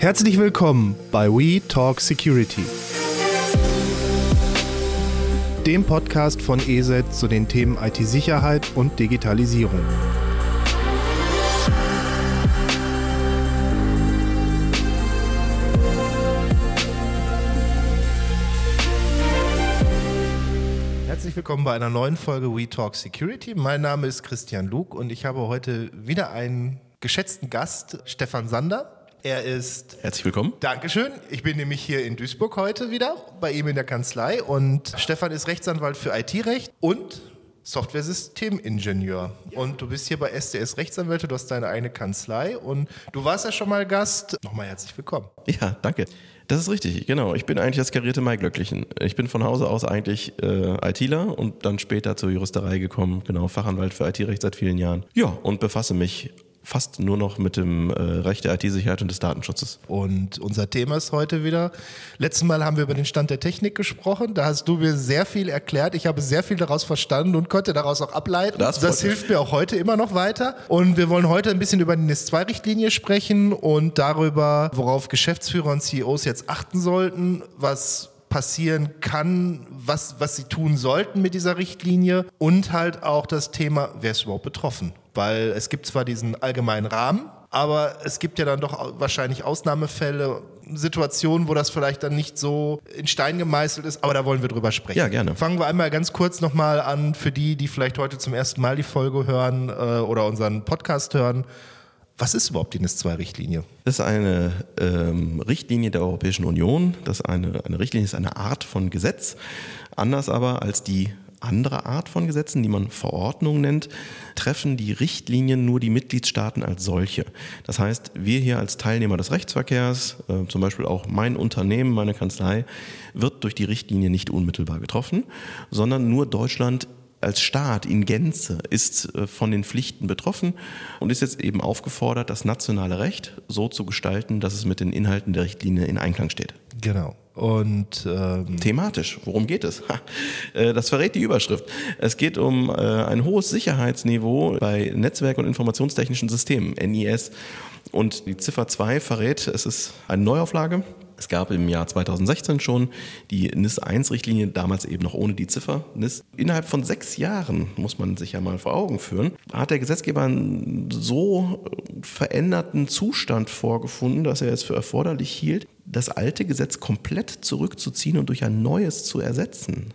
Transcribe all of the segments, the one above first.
Herzlich willkommen bei We Talk Security, dem Podcast von ESET zu den Themen IT-Sicherheit und Digitalisierung. Herzlich willkommen bei einer neuen Folge We Talk Security. Mein Name ist Christian Luke und ich habe heute wieder einen geschätzten Gast, Stefan Sander. Er ist. Herzlich willkommen. Dankeschön. Ich bin nämlich hier in Duisburg heute wieder bei ihm in der Kanzlei und Stefan ist Rechtsanwalt für IT-Recht und Software-Systemingenieur. Und du bist hier bei SDS Rechtsanwälte, du hast deine eigene Kanzlei und du warst ja schon mal Gast. Nochmal herzlich willkommen. Ja, danke. Das ist richtig, genau. Ich bin eigentlich das karierte Maiglöcklichen. Ich bin von Hause aus eigentlich äh, ITler und dann später zur Juristerei gekommen, genau, Fachanwalt für IT-Recht seit vielen Jahren. Ja, und befasse mich fast nur noch mit dem äh, Recht der IT-Sicherheit und des Datenschutzes. Und unser Thema ist heute wieder. Letztes Mal haben wir über den Stand der Technik gesprochen. Da hast du mir sehr viel erklärt. Ich habe sehr viel daraus verstanden und konnte daraus auch ableiten. Das, das hilft mir auch heute immer noch weiter. Und wir wollen heute ein bisschen über die NIS-2-Richtlinie sprechen und darüber, worauf Geschäftsführer und CEOs jetzt achten sollten, was passieren kann, was, was sie tun sollten mit dieser Richtlinie und halt auch das Thema, wer ist überhaupt betroffen? Weil es gibt zwar diesen allgemeinen Rahmen, aber es gibt ja dann doch wahrscheinlich Ausnahmefälle, Situationen, wo das vielleicht dann nicht so in Stein gemeißelt ist, aber da wollen wir drüber sprechen. Ja, gerne. Fangen wir einmal ganz kurz nochmal an für die, die vielleicht heute zum ersten Mal die Folge hören äh, oder unseren Podcast hören. Was ist überhaupt die NIS-2-Richtlinie? Das ist eine ähm, Richtlinie der Europäischen Union. Das ist eine, eine Richtlinie ist eine Art von Gesetz. Anders aber als die andere Art von Gesetzen, die man Verordnung nennt, treffen die Richtlinien nur die Mitgliedstaaten als solche. Das heißt, wir hier als Teilnehmer des Rechtsverkehrs, äh, zum Beispiel auch mein Unternehmen, meine Kanzlei, wird durch die Richtlinie nicht unmittelbar getroffen, sondern nur Deutschland als Staat in Gänze ist äh, von den Pflichten betroffen und ist jetzt eben aufgefordert, das nationale Recht so zu gestalten, dass es mit den Inhalten der Richtlinie in Einklang steht. Genau. Und ähm thematisch, worum geht es? Äh, das verrät die Überschrift. Es geht um äh, ein hohes Sicherheitsniveau bei Netzwerk- und informationstechnischen Systemen, NIS. Und die Ziffer 2 verrät, es ist eine Neuauflage es gab im Jahr 2016 schon die NIS-1-Richtlinie, damals eben noch ohne die Ziffer NIS. Innerhalb von sechs Jahren, muss man sich ja mal vor Augen führen, hat der Gesetzgeber einen so veränderten Zustand vorgefunden, dass er es für erforderlich hielt, das alte Gesetz komplett zurückzuziehen und durch ein neues zu ersetzen.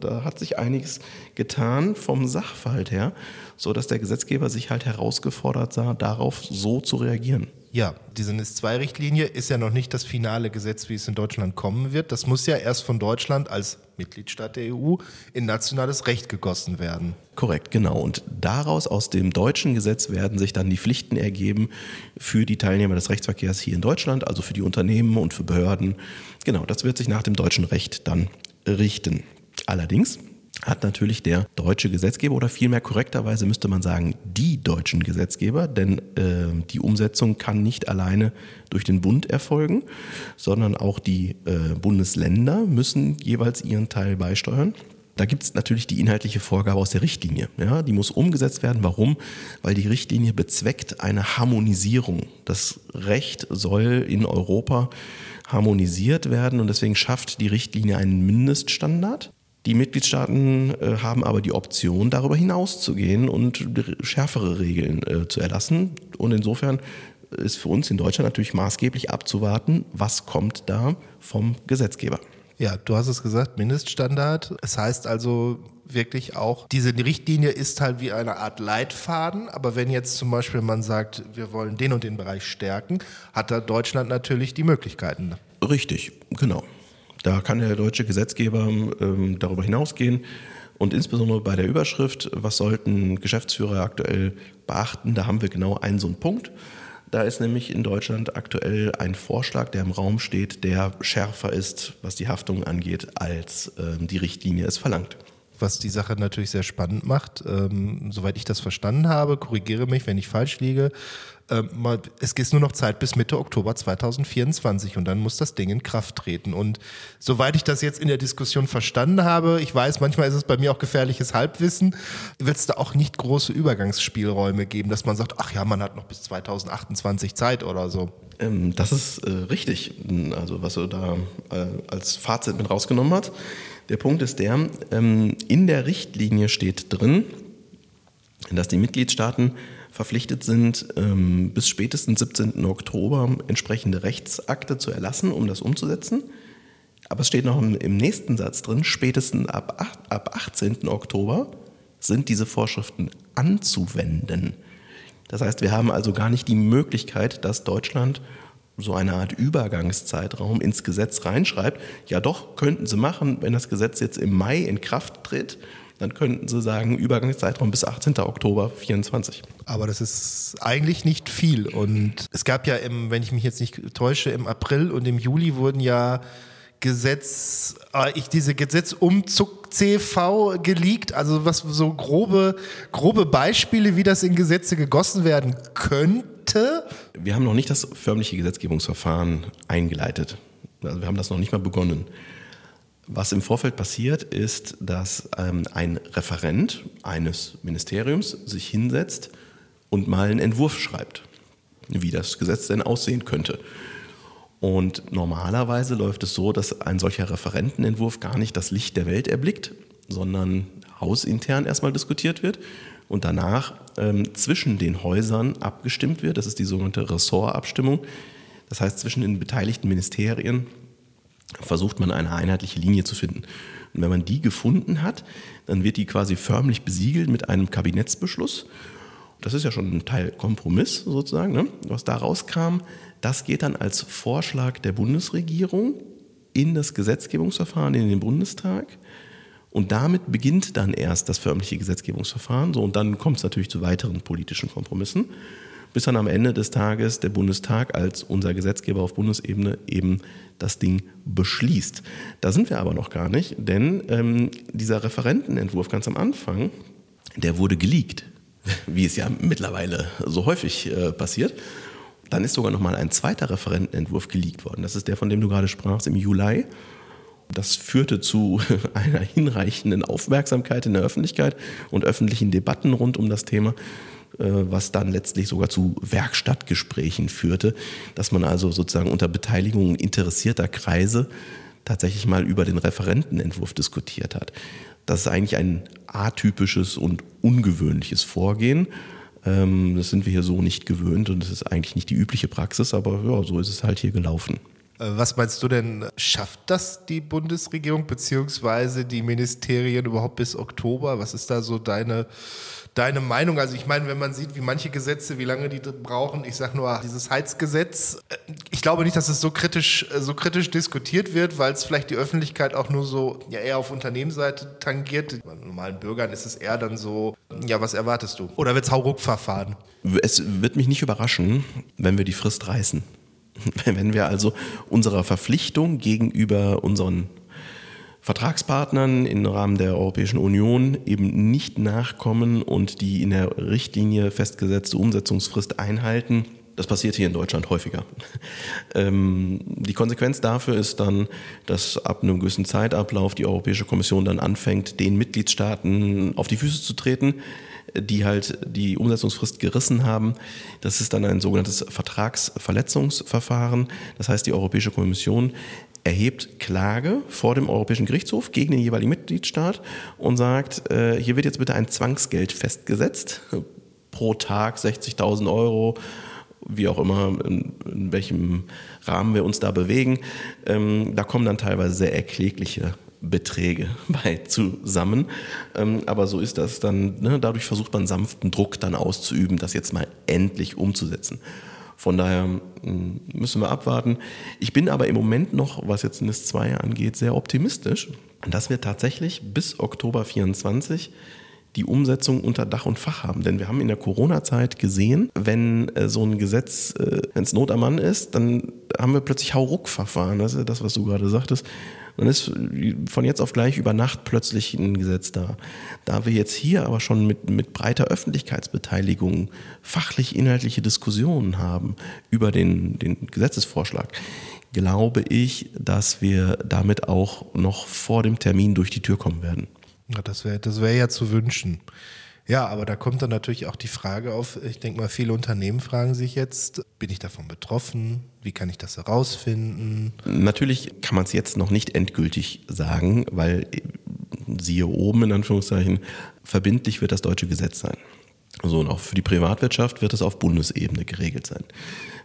Da hat sich einiges getan vom Sachverhalt her, so dass der Gesetzgeber sich halt herausgefordert sah, darauf so zu reagieren. Ja, diese NIS-2-Richtlinie ist ja noch nicht das finale Gesetz, wie es in Deutschland kommen wird. Das muss ja erst von Deutschland als Mitgliedstaat der EU in nationales Recht gegossen werden. Korrekt, genau. Und daraus, aus dem deutschen Gesetz, werden sich dann die Pflichten ergeben für die Teilnehmer des Rechtsverkehrs hier in Deutschland, also für die Unternehmen und für Behörden. Genau, das wird sich nach dem deutschen Recht dann richten. Allerdings hat natürlich der deutsche Gesetzgeber oder vielmehr korrekterweise müsste man sagen, die deutschen Gesetzgeber, denn äh, die Umsetzung kann nicht alleine durch den Bund erfolgen, sondern auch die äh, Bundesländer müssen jeweils ihren Teil beisteuern. Da gibt es natürlich die inhaltliche Vorgabe aus der Richtlinie. Ja, die muss umgesetzt werden. Warum? Weil die Richtlinie bezweckt eine Harmonisierung. Das Recht soll in Europa harmonisiert werden und deswegen schafft die Richtlinie einen Mindeststandard. Die Mitgliedstaaten äh, haben aber die Option, darüber hinauszugehen und schärfere Regeln äh, zu erlassen. Und insofern ist für uns in Deutschland natürlich maßgeblich abzuwarten, was kommt da vom Gesetzgeber. Ja, du hast es gesagt, Mindeststandard. Es heißt also wirklich auch, diese Richtlinie ist halt wie eine Art Leitfaden. Aber wenn jetzt zum Beispiel man sagt, wir wollen den und den Bereich stärken, hat da Deutschland natürlich die Möglichkeiten. Richtig, genau. Da kann der deutsche Gesetzgeber ähm, darüber hinausgehen. Und insbesondere bei der Überschrift, was sollten Geschäftsführer aktuell beachten, da haben wir genau einen so einen Punkt. Da ist nämlich in Deutschland aktuell ein Vorschlag, der im Raum steht, der schärfer ist, was die Haftung angeht, als ähm, die Richtlinie es verlangt. Was die Sache natürlich sehr spannend macht. Ähm, soweit ich das verstanden habe, korrigiere mich, wenn ich falsch liege, es ist nur noch Zeit bis Mitte Oktober 2024 und dann muss das Ding in Kraft treten. Und soweit ich das jetzt in der Diskussion verstanden habe, ich weiß, manchmal ist es bei mir auch gefährliches Halbwissen, wird es da auch nicht große Übergangsspielräume geben, dass man sagt, ach ja, man hat noch bis 2028 Zeit oder so. Ähm, das ist äh, richtig, also was er da äh, als Fazit mit rausgenommen hat. Der Punkt ist der, ähm, in der Richtlinie steht drin, dass die Mitgliedstaaten verpflichtet sind, ähm, bis spätestens 17. Oktober entsprechende Rechtsakte zu erlassen, um das umzusetzen. Aber es steht noch im, nächsten Satz drin, spätestens ab, ab 18. Oktober sind diese Vorschriften anzuwenden. Das heißt, wir haben also gar nicht die Möglichkeit, dass Deutschland so eine Art Übergangszeitraum ins Gesetz reinschreibt. Ja doch, könnten sie machen, wenn das Gesetz jetzt im Mai in Kraft tritt, dann könnten sie sagen, Übergangszeitraum bis 18. Oktober 24. Aber das ist eigentlich nicht viel. Und es gab ja, im, wenn ich mich jetzt nicht täusche, im April und im Juli wurden ja Gesetz, äh, ich diese Gesetzumzug CV geleakt, also was so grobe, grobe Beispiele, wie das in Gesetze gegossen werden könnte. Wir haben noch nicht das förmliche Gesetzgebungsverfahren eingeleitet. Also wir haben das noch nicht mal begonnen. Was im Vorfeld passiert, ist, dass ähm, ein Referent eines Ministeriums sich hinsetzt und mal einen Entwurf schreibt, wie das Gesetz denn aussehen könnte. Und normalerweise läuft es so, dass ein solcher Referentenentwurf gar nicht das Licht der Welt erblickt, sondern hausintern erstmal diskutiert wird und danach ähm, zwischen den Häusern abgestimmt wird. Das ist die sogenannte Ressortabstimmung. Das heißt, zwischen den beteiligten Ministerien versucht man eine einheitliche Linie zu finden. Und wenn man die gefunden hat, dann wird die quasi förmlich besiegelt mit einem Kabinettsbeschluss. Das ist ja schon ein Teil Kompromiss sozusagen, ne? was da rauskam. Das geht dann als Vorschlag der Bundesregierung in das Gesetzgebungsverfahren in den Bundestag. Und damit beginnt dann erst das förmliche Gesetzgebungsverfahren. So, und dann kommt es natürlich zu weiteren politischen Kompromissen, bis dann am Ende des Tages der Bundestag als unser Gesetzgeber auf Bundesebene eben das Ding beschließt. Da sind wir aber noch gar nicht, denn ähm, dieser Referentenentwurf ganz am Anfang, der wurde geleakt, wie es ja mittlerweile so häufig äh, passiert. Dann ist sogar noch mal ein zweiter Referentenentwurf geleakt worden. Das ist der, von dem du gerade sprachst, im Juli. Das führte zu einer hinreichenden Aufmerksamkeit in der Öffentlichkeit und öffentlichen Debatten rund um das Thema, was dann letztlich sogar zu Werkstattgesprächen führte, dass man also sozusagen unter Beteiligung interessierter Kreise tatsächlich mal über den Referentenentwurf diskutiert hat. Das ist eigentlich ein atypisches und ungewöhnliches Vorgehen. Ähm, das sind wir hier so nicht gewöhnt und das ist eigentlich nicht die übliche Praxis, aber ja, so ist es halt hier gelaufen. Äh, was meinst du denn, schafft das die Bundesregierung bzw. die Ministerien überhaupt bis Oktober? Was ist da so deine, deine Meinung? Also ich meine, wenn man sieht, wie manche Gesetze, wie lange die brauchen, ich sage nur dieses Heizgesetz, äh, ich glaube nicht, dass es so kritisch, äh, so kritisch diskutiert wird, weil es vielleicht die Öffentlichkeit auch nur so ja, eher auf Unternehmensseite tangiert. Bei normalen Bürgern ist es eher dann so, ja, was erwartest du? Oder wird es Hauruck-Verfahren? Es wird mich nicht überraschen, wenn wir die Frist reißen. Wenn wir also unserer Verpflichtung gegenüber unseren Vertragspartnern im Rahmen der Europäischen Union eben nicht nachkommen und die in der Richtlinie festgesetzte Umsetzungsfrist einhalten. Das passiert hier in Deutschland häufiger. Ähm, die Konsequenz dafür ist dann, dass ab einem gewissen Zeitablauf die Europäische Kommission dann anfängt, den Mitgliedstaaten auf die Füße zu treten, die halt die Umsetzungsfrist gerissen haben. Das ist dann ein sogenanntes Vertragsverletzungsverfahren. Das heißt, die Europäische Kommission erhebt Klage vor dem Europäischen Gerichtshof gegen den jeweiligen Mitgliedstaat und sagt, äh, hier wird jetzt bitte ein Zwangsgeld festgesetzt, pro Tag 60.000 Euro, wie auch immer, in, in, welchem Rahmen wir uns da bewegen. Ähm, da kommen dann teilweise sehr erklägliche Beträge bei zusammen. Ähm, aber so ist das dann. Ne? Dadurch versucht man sanften Druck dann auszuüben, das jetzt mal endlich umzusetzen. Von daher hm, müssen wir abwarten. Ich bin aber im Moment noch, was jetzt NIS 2 angeht, sehr optimistisch, dass wir tatsächlich bis Oktober 24 die Umsetzung unter Dach und Fach haben. Denn wir haben in der Corona-Zeit gesehen, wenn äh, so ein Gesetz, äh, wenn es Not am Mann ist, dann haben wir plötzlich Hauruck-Verfahren. Das ist das, was du gerade sagtest dann ist von jetzt auf gleich über Nacht plötzlich ein Gesetz da. Da wir jetzt hier aber schon mit, mit breiter Öffentlichkeitsbeteiligung fachlich inhaltliche Diskussionen haben über den, den Gesetzesvorschlag, glaube ich, dass wir damit auch noch vor dem Termin durch die Tür kommen werden. Ja, das wäre das wär ja zu wünschen. Ja, aber da kommt dann natürlich auch die Frage auf, ich denke mal, viele Unternehmen fragen sich jetzt, bin ich davon betroffen? Wie kann ich das herausfinden? Natürlich kann man es jetzt noch nicht endgültig sagen, weil siehe oben in Anführungszeichen, verbindlich wird das deutsche Gesetz sein. So, und auch für die Privatwirtschaft wird es auf Bundesebene geregelt sein.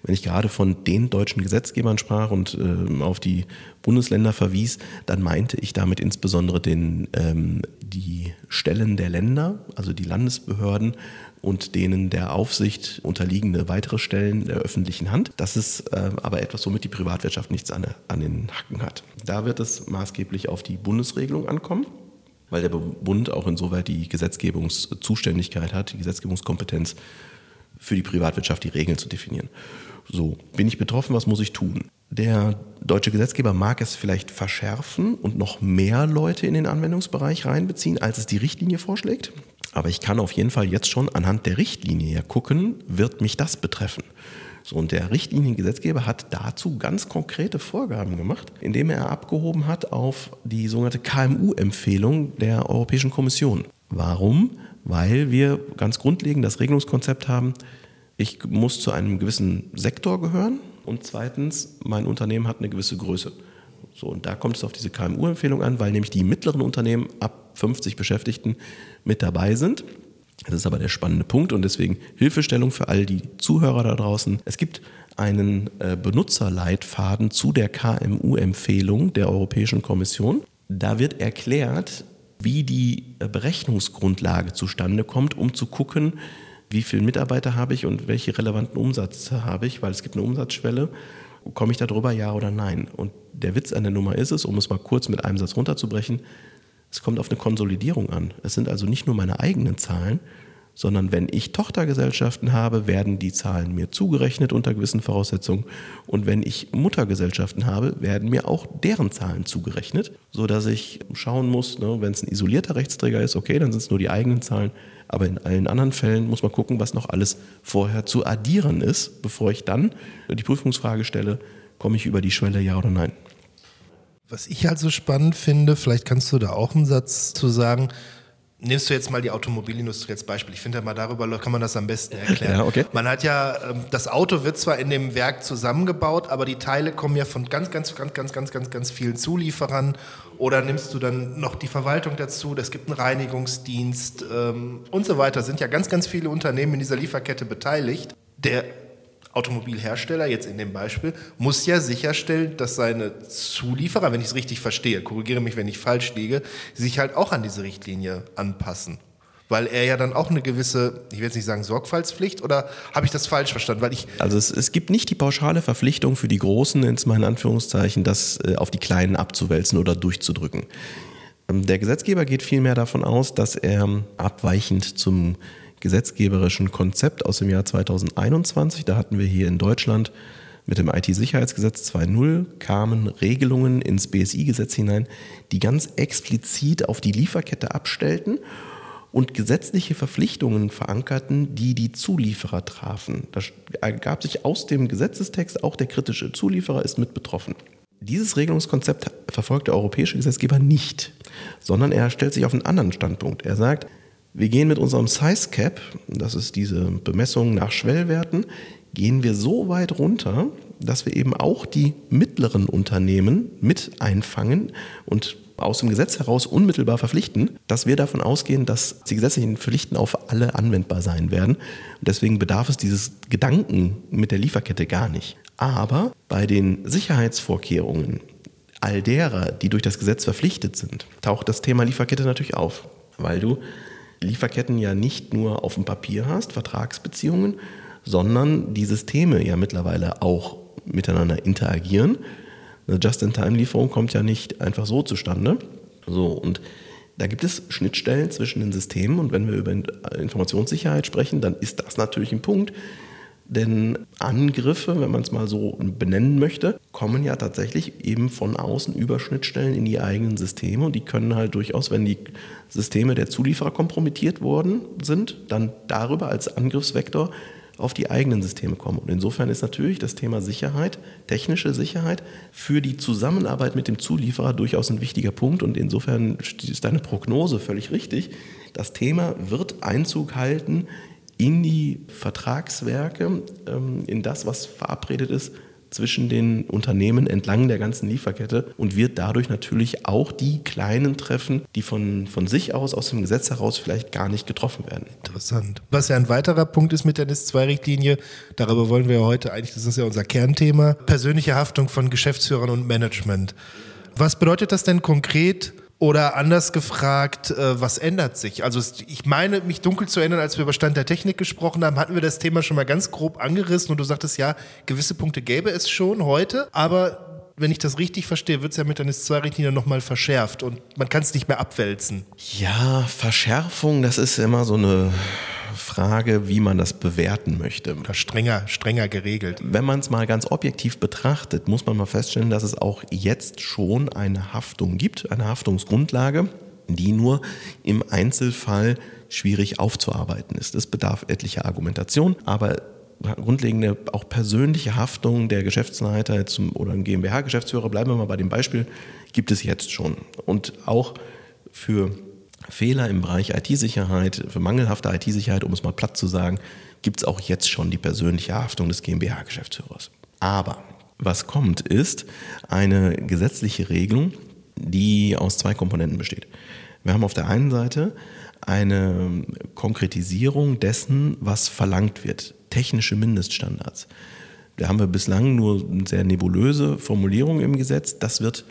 Wenn ich gerade von den deutschen Gesetzgebern sprach und äh, auf die Bundesländer verwies, dann meinte ich damit insbesondere den, ähm, die Stellen der Länder, also die Landesbehörden und denen der Aufsicht unterliegende weitere Stellen der öffentlichen Hand. Das ist äh, aber etwas, womit die Privatwirtschaft nichts an, an den Hacken hat. Da wird es maßgeblich auf die Bundesregelung ankommen weil der Bund auch insoweit die Gesetzgebungszuständigkeit hat, die Gesetzgebungskompetenz für die Privatwirtschaft die Regeln zu definieren. So, bin ich betroffen, was muss ich tun? Der deutsche Gesetzgeber mag es vielleicht verschärfen und noch mehr Leute in den Anwendungsbereich reinbeziehen, als es die Richtlinie vorschlägt. Aber ich kann auf jeden Fall jetzt schon anhand der Richtlinie ja gucken, wird mich das betreffen? So, und der Richtliniengesetzgeber hat dazu ganz konkrete Vorgaben gemacht, indem er abgehoben hat auf die sogenannte KMU-Empfehlung der Europäischen Kommission. Warum? Weil wir ganz grundlegend das Regelungskonzept haben, ich muss zu einem gewissen Sektor gehören und zweitens, mein Unternehmen hat eine gewisse Größe. So, und da kommt es auf diese KMU-Empfehlung an, weil nämlich die mittleren Unternehmen ab 50 Beschäftigten mit dabei sind. Das ist aber der spannende Punkt und deswegen Hilfestellung für all die Zuhörer da draußen. Es gibt einen äh, Benutzerleitfaden zu der KMU-Empfehlung der Europäischen Kommission. Da wird erklärt, wie die äh, Berechnungsgrundlage zustande kommt, um zu gucken, wie viele Mitarbeiter habe ich und welche relevanten Umsätze habe ich, weil es gibt eine Umsatzschwelle. Komme ich darüber, ja oder nein? Und der Witz an der Nummer ist es, um es mal kurz mit einem Satz runterzubrechen, es kommt auf eine Konsolidierung an. Es sind also nicht nur meine eigenen Zahlen, sondern wenn ich Tochtergesellschaften habe, werden die Zahlen mir zugerechnet unter gewissen Voraussetzungen und wenn ich Muttergesellschaften habe, werden mir auch deren Zahlen zugerechnet, so dass ich schauen muss, ne, wenn es ein isolierter Rechtsträger ist, okay, dann sind es nur die eigenen Zahlen, aber in allen anderen Fällen muss man gucken, was noch alles vorher zu addieren ist, bevor ich dann die Prüfungsfrage stelle, komme ich über die Schwelle ja oder nein. Was ich halt so spannend finde, vielleicht kannst du da auch einen Satz zu sagen, nimmst du jetzt mal die Automobilindustrie als Beispiel. Ich finde mal darüber kann man das am besten erklären. Ja, okay. Man hat ja, ähm, das Auto wird zwar in dem Werk zusammengebaut, aber die Teile kommen ja von ganz, ganz, ganz, ganz, ganz, ganz, ganz vielen Zulieferern. Oder nimmst du dann noch die Verwaltung dazu? Es gibt einen Reinigungsdienst ähm, und so weiter. Sind ja ganz, ganz viele Unternehmen in dieser Lieferkette beteiligt. Der Automobilhersteller, jetzt in dem Beispiel, muss ja sicherstellen, dass seine Zulieferer, wenn ich es richtig verstehe, korrigiere mich, wenn ich falsch liege, sich halt auch an diese Richtlinie anpassen. Weil er ja dann auch eine gewisse, ich will jetzt nicht sagen Sorgfaltspflicht, oder habe ich das falsch verstanden? Weil ich also es, es gibt nicht die pauschale Verpflichtung für die Großen, mal in Anführungszeichen, das äh, auf die Kleinen abzuwälzen oder durchzudrücken. Ähm, der Gesetzgeber geht vielmehr davon aus, dass er abweichend zum gesetzgeberischen Konzept aus dem Jahr 2021. Da hatten wir hier in Deutschland mit dem IT-Sicherheitsgesetz 2.0 kamen Regelungen ins BSI-Gesetz hinein, die ganz explizit auf die Lieferkette abstellten und gesetzliche Verpflichtungen verankerten, die die Zulieferer trafen. Da ergab sich aus dem Gesetzestext auch der kritische Zulieferer ist mit betroffen. Dieses Regelungskonzept verfolgt der europäische Gesetzgeber nicht, sondern er stellt sich auf einen anderen Standpunkt. Er sagt, wir gehen mit unserem Size Cap, das ist diese Bemessung nach Schwellwerten, gehen wir so weit runter, dass wir eben auch die mittleren Unternehmen mit einfangen und aus dem Gesetz heraus unmittelbar verpflichten, dass wir davon ausgehen, dass die gesetzlichen Pflichten auf alle anwendbar sein werden. Und deswegen bedarf es dieses Gedanken mit der Lieferkette gar nicht. Aber bei den Sicherheitsvorkehrungen all derer, die durch das Gesetz verpflichtet sind, taucht das Thema Lieferkette natürlich auf, weil du Lieferketten ja nicht nur auf dem Papier hast, Vertragsbeziehungen, sondern die Systeme ja mittlerweile auch miteinander interagieren. Eine Just-in-Time-Lieferung kommt ja nicht einfach so zustande. So, und da gibt es Schnittstellen zwischen den Systemen und wenn wir über Informationssicherheit sprechen, dann ist das natürlich ein Punkt. Denn Angriffe, wenn man es mal so benennen möchte, kommen ja tatsächlich eben von außen über Schnittstellen in die eigenen Systeme und die können halt durchaus, wenn die Systeme der Zulieferer kompromittiert worden sind, dann darüber als Angriffsvektor auf die eigenen Systeme kommen. Und insofern ist natürlich das Thema Sicherheit, technische Sicherheit für die Zusammenarbeit mit dem Zulieferer durchaus ein wichtiger Punkt. Und insofern ist deine Prognose völlig richtig. Das Thema wird Einzug halten in die Vertragswerke, ähm, in das, was verabredet ist zwischen den Unternehmen entlang der ganzen Lieferkette und wird dadurch natürlich auch die Kleinen treffen, die von, von sich aus, aus dem Gesetz heraus vielleicht gar nicht getroffen werden. Interessant. Was ja ein weiterer Punkt ist mit der NIS-2-Richtlinie, darüber wollen wir heute eigentlich, das ist ja unser Kernthema, persönliche Haftung von Geschäftsführern und Management. Was bedeutet das denn konkret oder anders gefragt, äh, was ändert sich? Also ich meine, mich dunkel zu erinnern, als wir über Stand der Technik gesprochen haben, hatten wir das Thema schon mal ganz grob angerissen und du sagtest, ja, gewisse Punkte gäbe es schon heute, aber wenn ich das richtig verstehe, wird es ja mit der NIS-2-Richtlinie nochmal verschärft und man kann es nicht mehr abwälzen. Ja, Verschärfung, das ist immer so eine Frage, wie man das bewerten möchte. Oder strenger, strenger geregelt. Wenn man es mal ganz objektiv betrachtet, muss man mal feststellen, dass es auch jetzt schon eine Haftung gibt, eine Haftungsgrundlage, die nur im Einzelfall schwierig aufzuarbeiten ist. Es bedarf etlicher Argumentation, aber grundlegende auch persönliche Haftung der Geschäftsleiter oder ein GmbH-Geschäftsführer, bleiben wir mal bei dem Beispiel, gibt es jetzt schon. Und auch für Fehler im Bereich IT-Sicherheit, für mangelhafte IT-Sicherheit, um es mal platt zu sagen, gibt es auch jetzt schon die persönliche Haftung des GmbH-Geschäftsführers. Aber was kommt, ist eine gesetzliche Regelung, die aus zwei Komponenten besteht. Wir haben auf der einen Seite eine Konkretisierung dessen, was verlangt wird, technische Mindeststandards. Da haben wir bislang nur sehr nebulöse Formulierungen im Gesetz. Das wird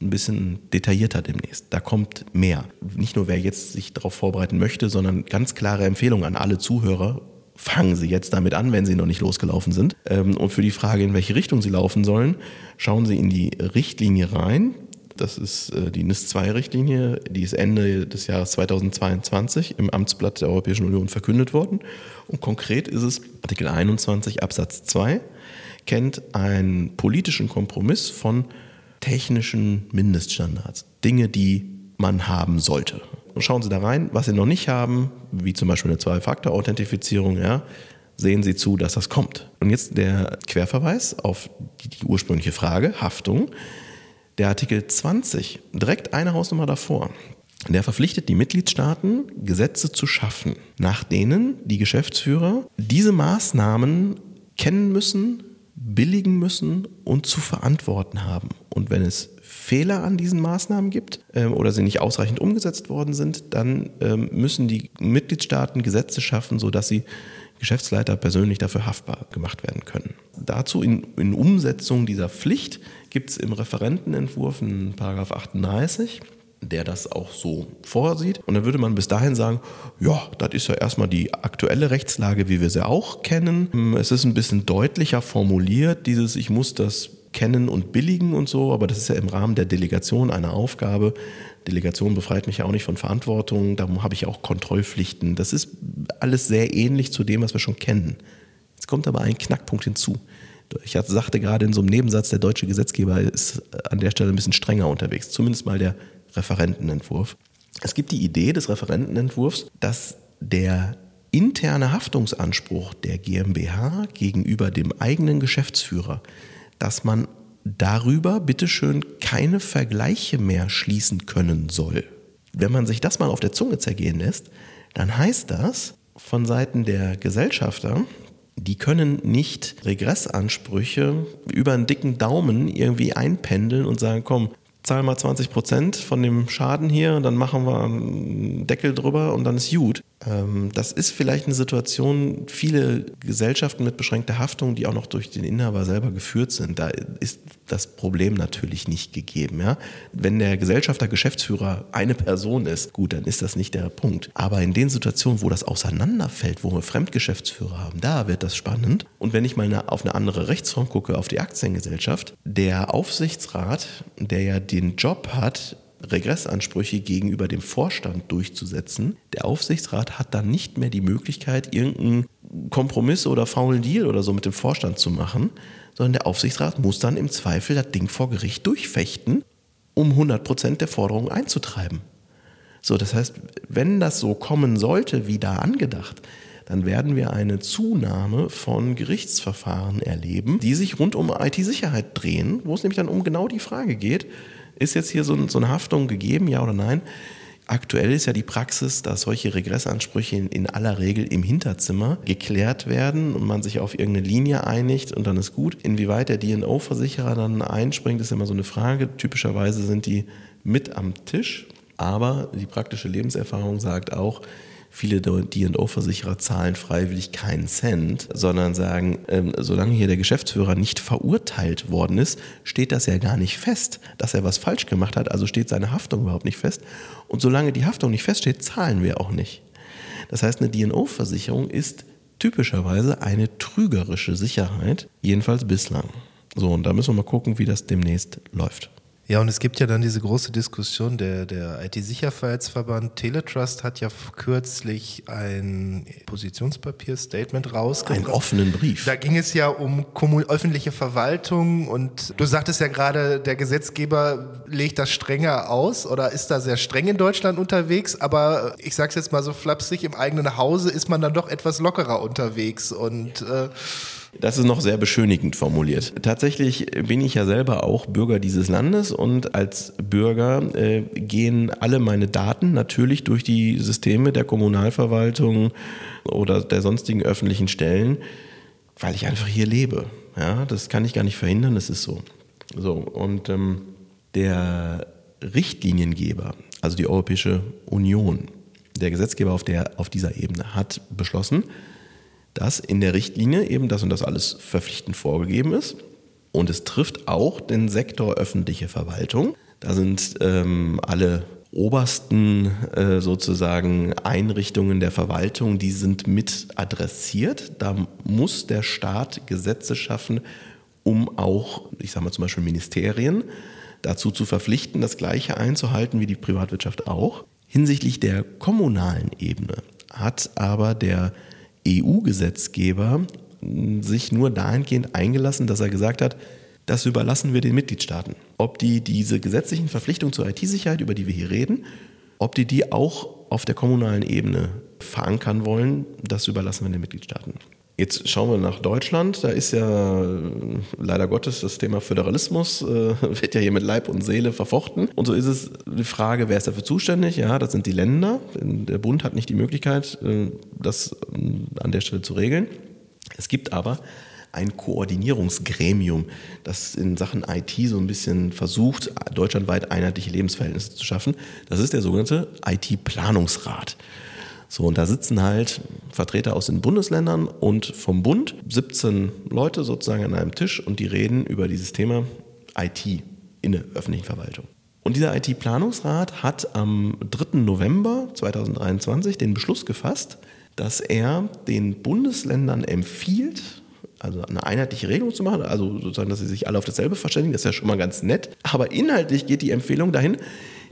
ein bisschen detaillierter demnächst. Da kommt mehr. Nicht nur wer jetzt sich darauf vorbereiten möchte, sondern ganz klare Empfehlungen an alle Zuhörer. Fangen Sie jetzt damit an, wenn Sie noch nicht losgelaufen sind. Ähm, und für die Frage, in welche Richtung Sie laufen sollen, schauen Sie in die Richtlinie rein. Das ist äh, die NIS-2-Richtlinie, die ist Ende des Jahres 2022 im Amtsblatt der Europäischen Union verkündet worden. Und konkret ist es Artikel 21 Absatz 2, kennt einen politischen Kompromiss von technischen Mindeststandards. Dinge, die man haben sollte. Schauen Sie da rein, was Sie noch nicht haben, wie zum Beispiel eine Zwei-Faktor-Authentifizierung, ja, sehen Sie zu, dass das kommt. Und jetzt der Querverweis auf die, die ursprüngliche Frage, Haftung. Der Artikel 20, direkt eine Hausnummer davor, der verpflichtet die Mitgliedstaaten, Gesetze zu schaffen, nach denen die Geschäftsführer diese Maßnahmen kennen müssen, billigen müssen und zu verantworten haben. Und wenn es Fehler an diesen Maßnahmen gibt äh, oder sie nicht ausreichend umgesetzt worden sind, dann äh, müssen die Mitgliedstaaten Gesetze schaffen, sodass sie Geschäftsleiter persönlich dafür haftbar gemacht werden können. Dazu in, in Umsetzung dieser Pflicht gibt es im Referentenentwurf einen Paragraph 38 der das auch so vorsieht. Und dann würde man bis dahin sagen, ja, das ist ja erstmal die aktuelle Rechtslage, wie wir sie auch kennen. Es ist ein bisschen deutlicher formuliert, dieses ich muss das kennen und billigen und so, aber das ist ja im Rahmen der Delegation eine Aufgabe. Delegation befreit mich ja auch nicht von Verantwortung, darum habe ich auch Kontrollpflichten. Das ist alles sehr ähnlich zu dem, was wir schon kennen. Jetzt kommt aber ein Knackpunkt hinzu. Ich sagte gerade in so einem Nebensatz, der deutsche Gesetzgeber ist an der Stelle ein bisschen strenger unterwegs, zumindest mal der Referentenentwurf. Es gibt die Idee des Referentenentwurfs, dass der interne Haftungsanspruch der GmbH gegenüber dem eigenen Geschäftsführer, dass man darüber bitteschön keine Vergleiche mehr schließen können soll. Wenn man sich das mal auf der Zunge zergehen lässt, dann heißt das von Seiten der Gesellschafter, die können nicht Regressansprüche über einen dicken Daumen irgendwie einpendeln und sagen, komm, zahlen mal 20 Prozent von dem Schaden hier dann machen wir einen Deckel drüber und dann ist gut. Ähm, das ist vielleicht eine Situation, viele Gesellschaften mit beschränkter Haftung, die auch noch durch den Inhaber selber geführt sind, da ist das Problem natürlich nicht gegeben. Ja? Wenn der Gesellschafter Geschäftsführer eine Person ist, gut, dann ist das nicht der Punkt. Aber in den Situationen, wo das auseinanderfällt, wo wir Fremdgeschäftsführer haben, da wird das spannend. Und wenn ich mal auf eine andere Rechtsform gucke, auf die Aktiengesellschaft, der Aufsichtsrat, der ja den Job hat, Regressansprüche gegenüber dem Vorstand durchzusetzen. Der Aufsichtsrat hat dann nicht mehr die Möglichkeit, irgendeinen Kompromiss oder faulen Deal oder so mit dem Vorstand zu machen, sondern der Aufsichtsrat muss dann im Zweifel das Ding vor Gericht durchfechten, um 100 Prozent der Forderungen einzutreiben. So, das heißt, wenn das so kommen sollte, wie da angedacht, dann werden wir eine Zunahme von Gerichtsverfahren erleben, die sich rund um IT-Sicherheit drehen, wo es nämlich dann um genau die Frage geht, ist jetzt hier so, so eine Haftung gegeben, ja oder nein? Aktuell ist ja die Praxis, dass solche Regressansprüche in, in, aller Regel im Hinterzimmer geklärt werden und man sich auf irgendeine Linie einigt und dann ist gut. Inwieweit der DO-Versicherer dann einspringt, ist immer so eine Frage. Typischerweise sind die mit am Tisch, aber die praktische Lebenserfahrung sagt auch, Viele D&O-Versicherer zahlen freiwillig keinen Cent, sondern sagen, ähm, solange hier der Geschäftsführer nicht verurteilt worden ist, steht das ja gar nicht fest, dass er was falsch gemacht hat, also steht seine Haftung überhaupt nicht fest. Und solange die Haftung nicht feststeht, zahlen wir auch nicht. Das heißt, eine D&O-Versicherung ist typischerweise eine trügerische Sicherheit, jedenfalls bislang. So, und da müssen wir mal gucken, wie das demnächst läuft. Ja, und es gibt ja dann diese große Diskussion, der, der IT-Sicherheitsverband Teletrust hat ja kürzlich ein Positionspapier, Statement rausgebracht. Einen offenen Brief. Da ging es ja um öffentliche Verwaltung und du sagtest ja gerade, der Gesetzgeber legt das strenger aus oder ist da sehr streng in Deutschland unterwegs, aber ich sag's jetzt mal so flapsig, im eigenen Hause ist man dann doch etwas lockerer unterwegs und äh, das ist noch sehr beschönigend formuliert. Tatsächlich bin ich ja selber auch Bürger dieses Landes und als Bürger äh, gehen alle meine Daten natürlich durch die Systeme der Kommunalverwaltung oder der sonstigen öffentlichen Stellen, weil ich einfach hier lebe. Ja, das kann ich gar nicht verhindern, das ist so. So, und ähm, der Richtliniengeber, also die Europäische Union, der Gesetzgeber auf, der, auf dieser Ebene, hat beschlossen, dass in der Richtlinie eben das und das alles verpflichtend vorgegeben ist. Und es trifft auch den Sektor öffentliche Verwaltung. Da sind ähm, alle obersten äh, sozusagen Einrichtungen der Verwaltung, die sind mit adressiert. Da muss der Staat Gesetze schaffen, um auch, ich sage mal zum Beispiel Ministerien, dazu zu verpflichten, das Gleiche einzuhalten wie die Privatwirtschaft auch. Hinsichtlich der kommunalen Ebene hat aber der EU-Gesetzgeber sich nur dahingehend eingelassen, dass er gesagt hat, das überlassen wir den Mitgliedstaaten. Ob die diese gesetzlichen Verpflichtungen zur IT-Sicherheit, über die wir hier reden, ob die die auch auf der kommunalen Ebene verankern wollen, das überlassen wir den Mitgliedstaaten. Jetzt schauen wir nach Deutschland. Da ist ja leider Gottes das Thema Föderalismus, äh, wird ja hier mit Leib und Seele verfochten. Und so ist es die Frage, wer ist dafür zuständig? Ja, das sind die Länder. Der Bund hat nicht die Möglichkeit, äh, das äh, an der Stelle zu regeln. Es gibt aber ein Koordinierungsgremium, das in Sachen IT so ein bisschen versucht, deutschlandweit einheitliche Lebensverhältnisse zu schaffen. Das ist der sogenannte IT-Planungsrat. So, und da sitzen halt Vertreter aus den Bundesländern und vom Bund 17 Leute sozusagen an einem Tisch und die reden über dieses Thema IT in der öffentlichen Verwaltung. Und dieser IT-Planungsrat hat am 3. November 2023 den Beschluss gefasst, dass er den Bundesländern empfiehlt, also eine einheitliche Regelung zu machen, also sozusagen, dass sie sich alle auf dasselbe verständigen, das ist ja schon mal ganz nett. Aber inhaltlich geht die Empfehlung dahin,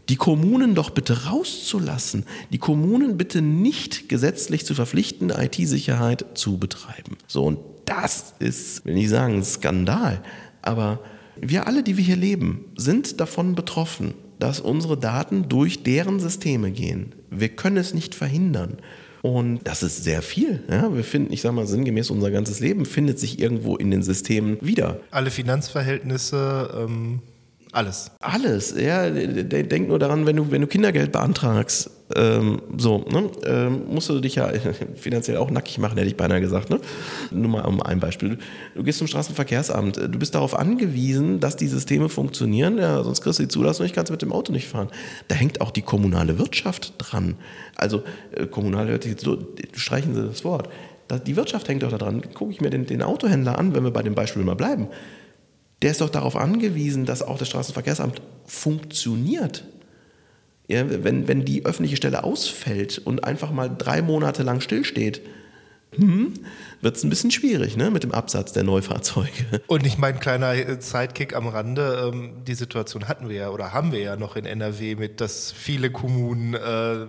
die Kommunen doch bitte rauszulassen, die Kommunen bitte nicht gesetzlich zu verpflichten, IT-Sicherheit zu betreiben. So, und das ist, will ich sagen, ein Skandal. Aber wir alle, die wir hier leben, sind davon betroffen, dass unsere Daten durch deren Systeme gehen. Wir können es nicht verhindern. Und das ist sehr viel. Ja, wir finden, ich sage mal, sinngemäß unser ganzes Leben findet sich irgendwo in den Systemen wieder. Alle Finanzverhältnisse, ähm, alles. Alles, ja. Denk nur daran, wenn du, wenn du Kindergeld beantragst, ähm, so, ne, ähm, musst du dich ja finanziell auch nackig machen, hätte ich beinahe gesagt. Ne? Nur mal um ein Beispiel. Du gehst zum Straßenverkehrsamt, du bist darauf angewiesen, dass die Systeme funktionieren, ja, sonst kriegst du die Zulassung, ich kannst mit dem Auto nicht fahren. Da hängt auch die kommunale Wirtschaft dran. Also, äh, kommunale, so, streichen Sie das Wort. Die Wirtschaft hängt auch daran. Gucke ich mir den, den Autohändler an, wenn wir bei dem Beispiel mal bleiben der ist doch darauf angewiesen, dass auch das Straßenverkehrsamt funktioniert. Ja, wenn, wenn die öffentliche Stelle ausfällt und einfach mal drei Monate lang stillsteht, hm, wird es ein bisschen schwierig ne, mit dem Absatz der Neufahrzeuge. Und ich meine, kleiner Sidekick am Rande, ähm, die Situation hatten wir ja oder haben wir ja noch in NRW mit, dass viele Kommunen äh,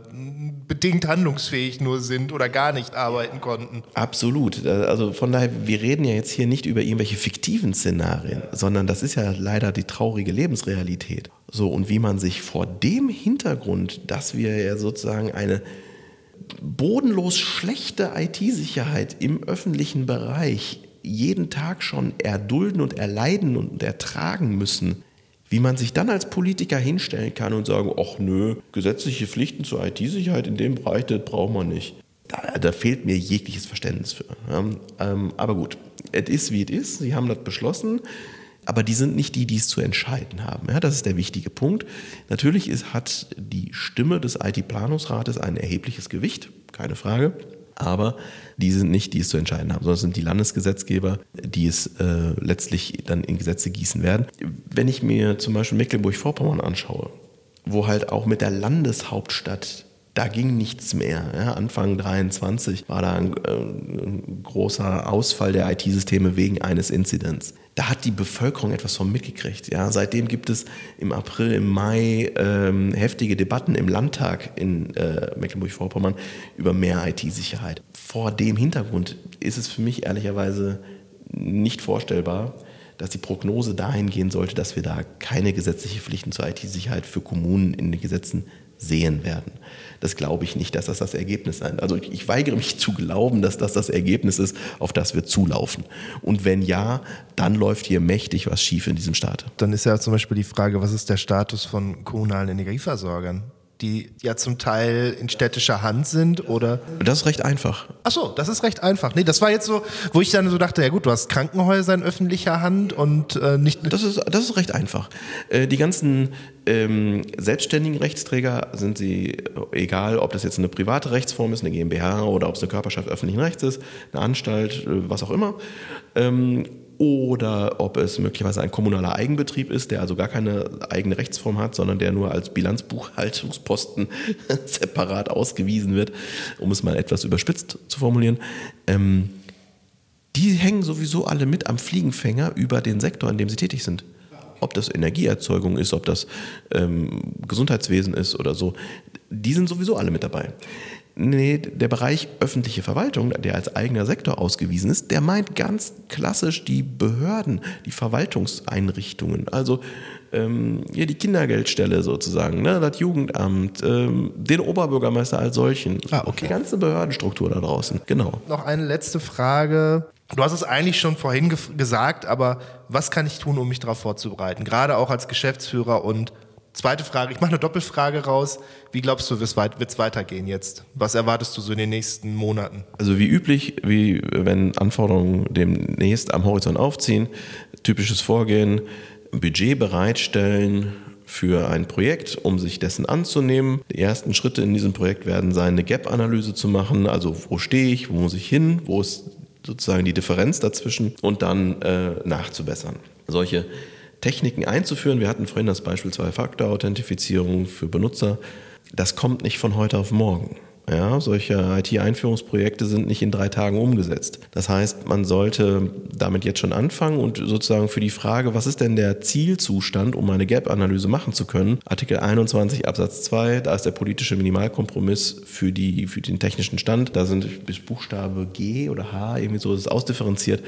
bedingt handlungsfähig nur sind oder gar nicht arbeiten konnten. Absolut. Also von daher, wir reden ja jetzt hier nicht über irgendwelche fiktiven Szenarien, sondern das ist ja leider die traurige Lebensrealität. So, und wie man sich vor dem Hintergrund, dass wir ja sozusagen eine bodenlos schlechte IT-Sicherheit im öffentlichen Bereich jeden Tag schon erdulden und erleiden und ertragen müssen, wie man sich dann als Politiker hinstellen kann und sagen, ach nö, gesetzliche Pflichten zur IT-Sicherheit in dem Bereich, das braucht man nicht. Da, da, fehlt mir jegliches Verständnis für. Ähm, aber gut, es ist wie es ist. Sie haben das beschlossen aber die sind nicht die, die es zu entscheiden haben. Ja, das ist der wichtige Punkt. Natürlich ist, hat die Stimme des IT-Planungsrates ein erhebliches Gewicht, keine Frage. Aber die sind nicht, die es zu entscheiden haben, sondern es sind die Landesgesetzgeber, die es äh, letztlich dann in Gesetze gießen werden. Wenn ich mir zum Beispiel Mecklenburg-Vorpommern anschaue, wo halt auch mit der Landeshauptstadt da ging nichts mehr. Ja, Anfang 23 war da ein, äh, ein großer Ausfall der IT-Systeme wegen eines Inzidents. Da hat die Bevölkerung etwas von mitgekriegt. Ja, seitdem gibt es im April, im Mai ähm, heftige Debatten im Landtag in äh, Mecklenburg-Vorpommern über mehr IT-Sicherheit. Vor dem Hintergrund ist es für mich ehrlicherweise nicht vorstellbar, dass die Prognose dahin gehen sollte, dass wir da keine gesetzliche Pflichten zur IT-Sicherheit für Kommunen in den Gesetzen sehen werden. Das glaube ich nicht, dass das das Ergebnis sein. Also ich, ich weigere mich zu glauben, dass das das Ergebnis ist, auf das wir zulaufen. Und wenn ja, dann läuft hier mächtig was schief in diesem Staat. Dann ist ja zum Beispiel die Frage, was ist der Status von kommunalen Energieversorgern? Die ja zum Teil in städtischer Hand sind oder? Das ist recht einfach. Ach so, das ist recht einfach. Nee, das war jetzt so, wo ich dann so dachte, ja gut, du hast Krankenhäuser in öffentlicher Hand und äh, nicht. Das ist, das ist recht einfach. Äh, die ganzen ähm, selbstständigen Rechtsträger sind sie, egal ob das jetzt eine private Rechtsform ist, eine GmbH oder ob es eine Körperschaft öffentlichen Rechts ist, eine Anstalt, äh, was auch immer. Ähm, oder ob es möglicherweise ein kommunaler Eigenbetrieb ist, der also gar keine eigene Rechtsform hat, sondern der nur als Bilanzbuchhaltungsposten separat ausgewiesen wird, um es mal etwas überspitzt zu formulieren. Ähm, die hängen sowieso alle mit am Fliegenfänger über den Sektor, in dem sie tätig sind. Ob das Energieerzeugung ist, ob das ähm, Gesundheitswesen ist oder so, die sind sowieso alle mit dabei. Nee, der Bereich öffentliche Verwaltung, der als eigener Sektor ausgewiesen ist, der meint ganz klassisch die Behörden, die Verwaltungseinrichtungen, also ähm, ja, die Kindergeldstelle sozusagen, ne, das Jugendamt, ähm, den Oberbürgermeister als solchen. Ah, okay. Die ganze Behördenstruktur da draußen, genau. Noch eine letzte Frage. Du hast es eigentlich schon vorhin ge gesagt, aber was kann ich tun, um mich darauf vorzubereiten? Gerade auch als Geschäftsführer und Zweite Frage, ich mache eine Doppelfrage raus. Wie glaubst du, wird es weitergehen jetzt? Was erwartest du so in den nächsten Monaten? Also wie üblich, wie wenn Anforderungen demnächst am Horizont aufziehen, typisches Vorgehen, Budget bereitstellen für ein Projekt, um sich dessen anzunehmen. Die ersten Schritte in diesem Projekt werden sein, eine Gap-Analyse zu machen, also wo stehe ich, wo muss ich hin, wo ist sozusagen die Differenz dazwischen und dann äh, nachzubessern. Solche Techniken einzuführen. Wir hatten vorhin das Beispiel Zwei-Faktor-Authentifizierung für Benutzer. Das kommt nicht von heute auf morgen. Ja, solche IT-Einführungsprojekte sind nicht in drei Tagen umgesetzt. Das heißt, man sollte damit jetzt schon anfangen und sozusagen für die Frage, was ist denn der Zielzustand, um eine Gap-Analyse machen zu können? Artikel 21 Absatz 2, da ist der politische Minimalkompromiss für, die, für den technischen Stand. Da sind bis Buchstabe G oder H, irgendwie so ist es ausdifferenziert,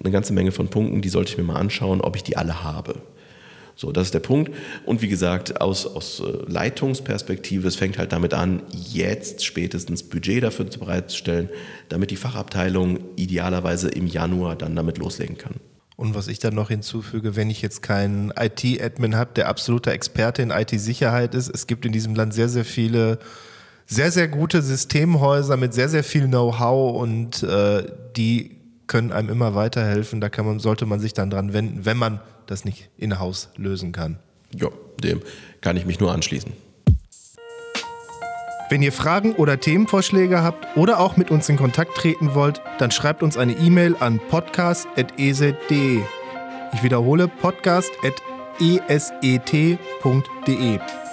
eine ganze Menge von Punkten, die sollte ich mir mal anschauen, ob ich die alle habe. So, das ist der Punkt. Und wie gesagt, aus, aus äh, Leitungsperspektive, es fängt halt damit an, jetzt spätestens Budget dafür bereitzustellen, damit die Fachabteilung idealerweise im Januar dann damit loslegen kann. Und was ich dann noch hinzufüge, wenn ich jetzt keinen IT-Admin habe, der absoluter Experte in IT-Sicherheit ist, es gibt in diesem Land sehr, sehr viele sehr, sehr gute Systemhäuser mit sehr, sehr viel Know-how und äh, die können einem immer weiterhelfen. Da kann man, sollte man sich dann dran wenden, wenn man das nicht in-house lösen kann. Ja, dem kann ich mich nur anschließen. Wenn ihr Fragen oder Themenvorschläge habt oder auch mit uns in Kontakt treten wollt, dann schreibt uns eine E-Mail an podcast.eset.de. Ich wiederhole podcast.eset.de.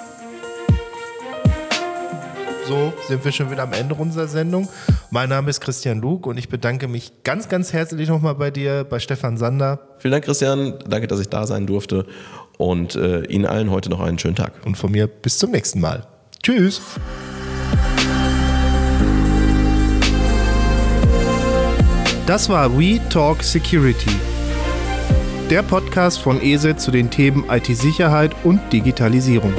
so sind wir schon wieder am Ende unserer Sendung. Mein Name ist Christian Luke und ich bedanke mich ganz, ganz herzlich nochmal bei dir, bei Stefan Sander. Vielen Dank, Christian. Danke, dass ich da sein durfte. Und äh, Ihnen allen heute noch einen schönen Tag. Und von mir bis zum nächsten Mal. Tschüss. Das war We Talk Security. Der Podcast von ESET zu den Themen IT-Sicherheit und Digitalisierung.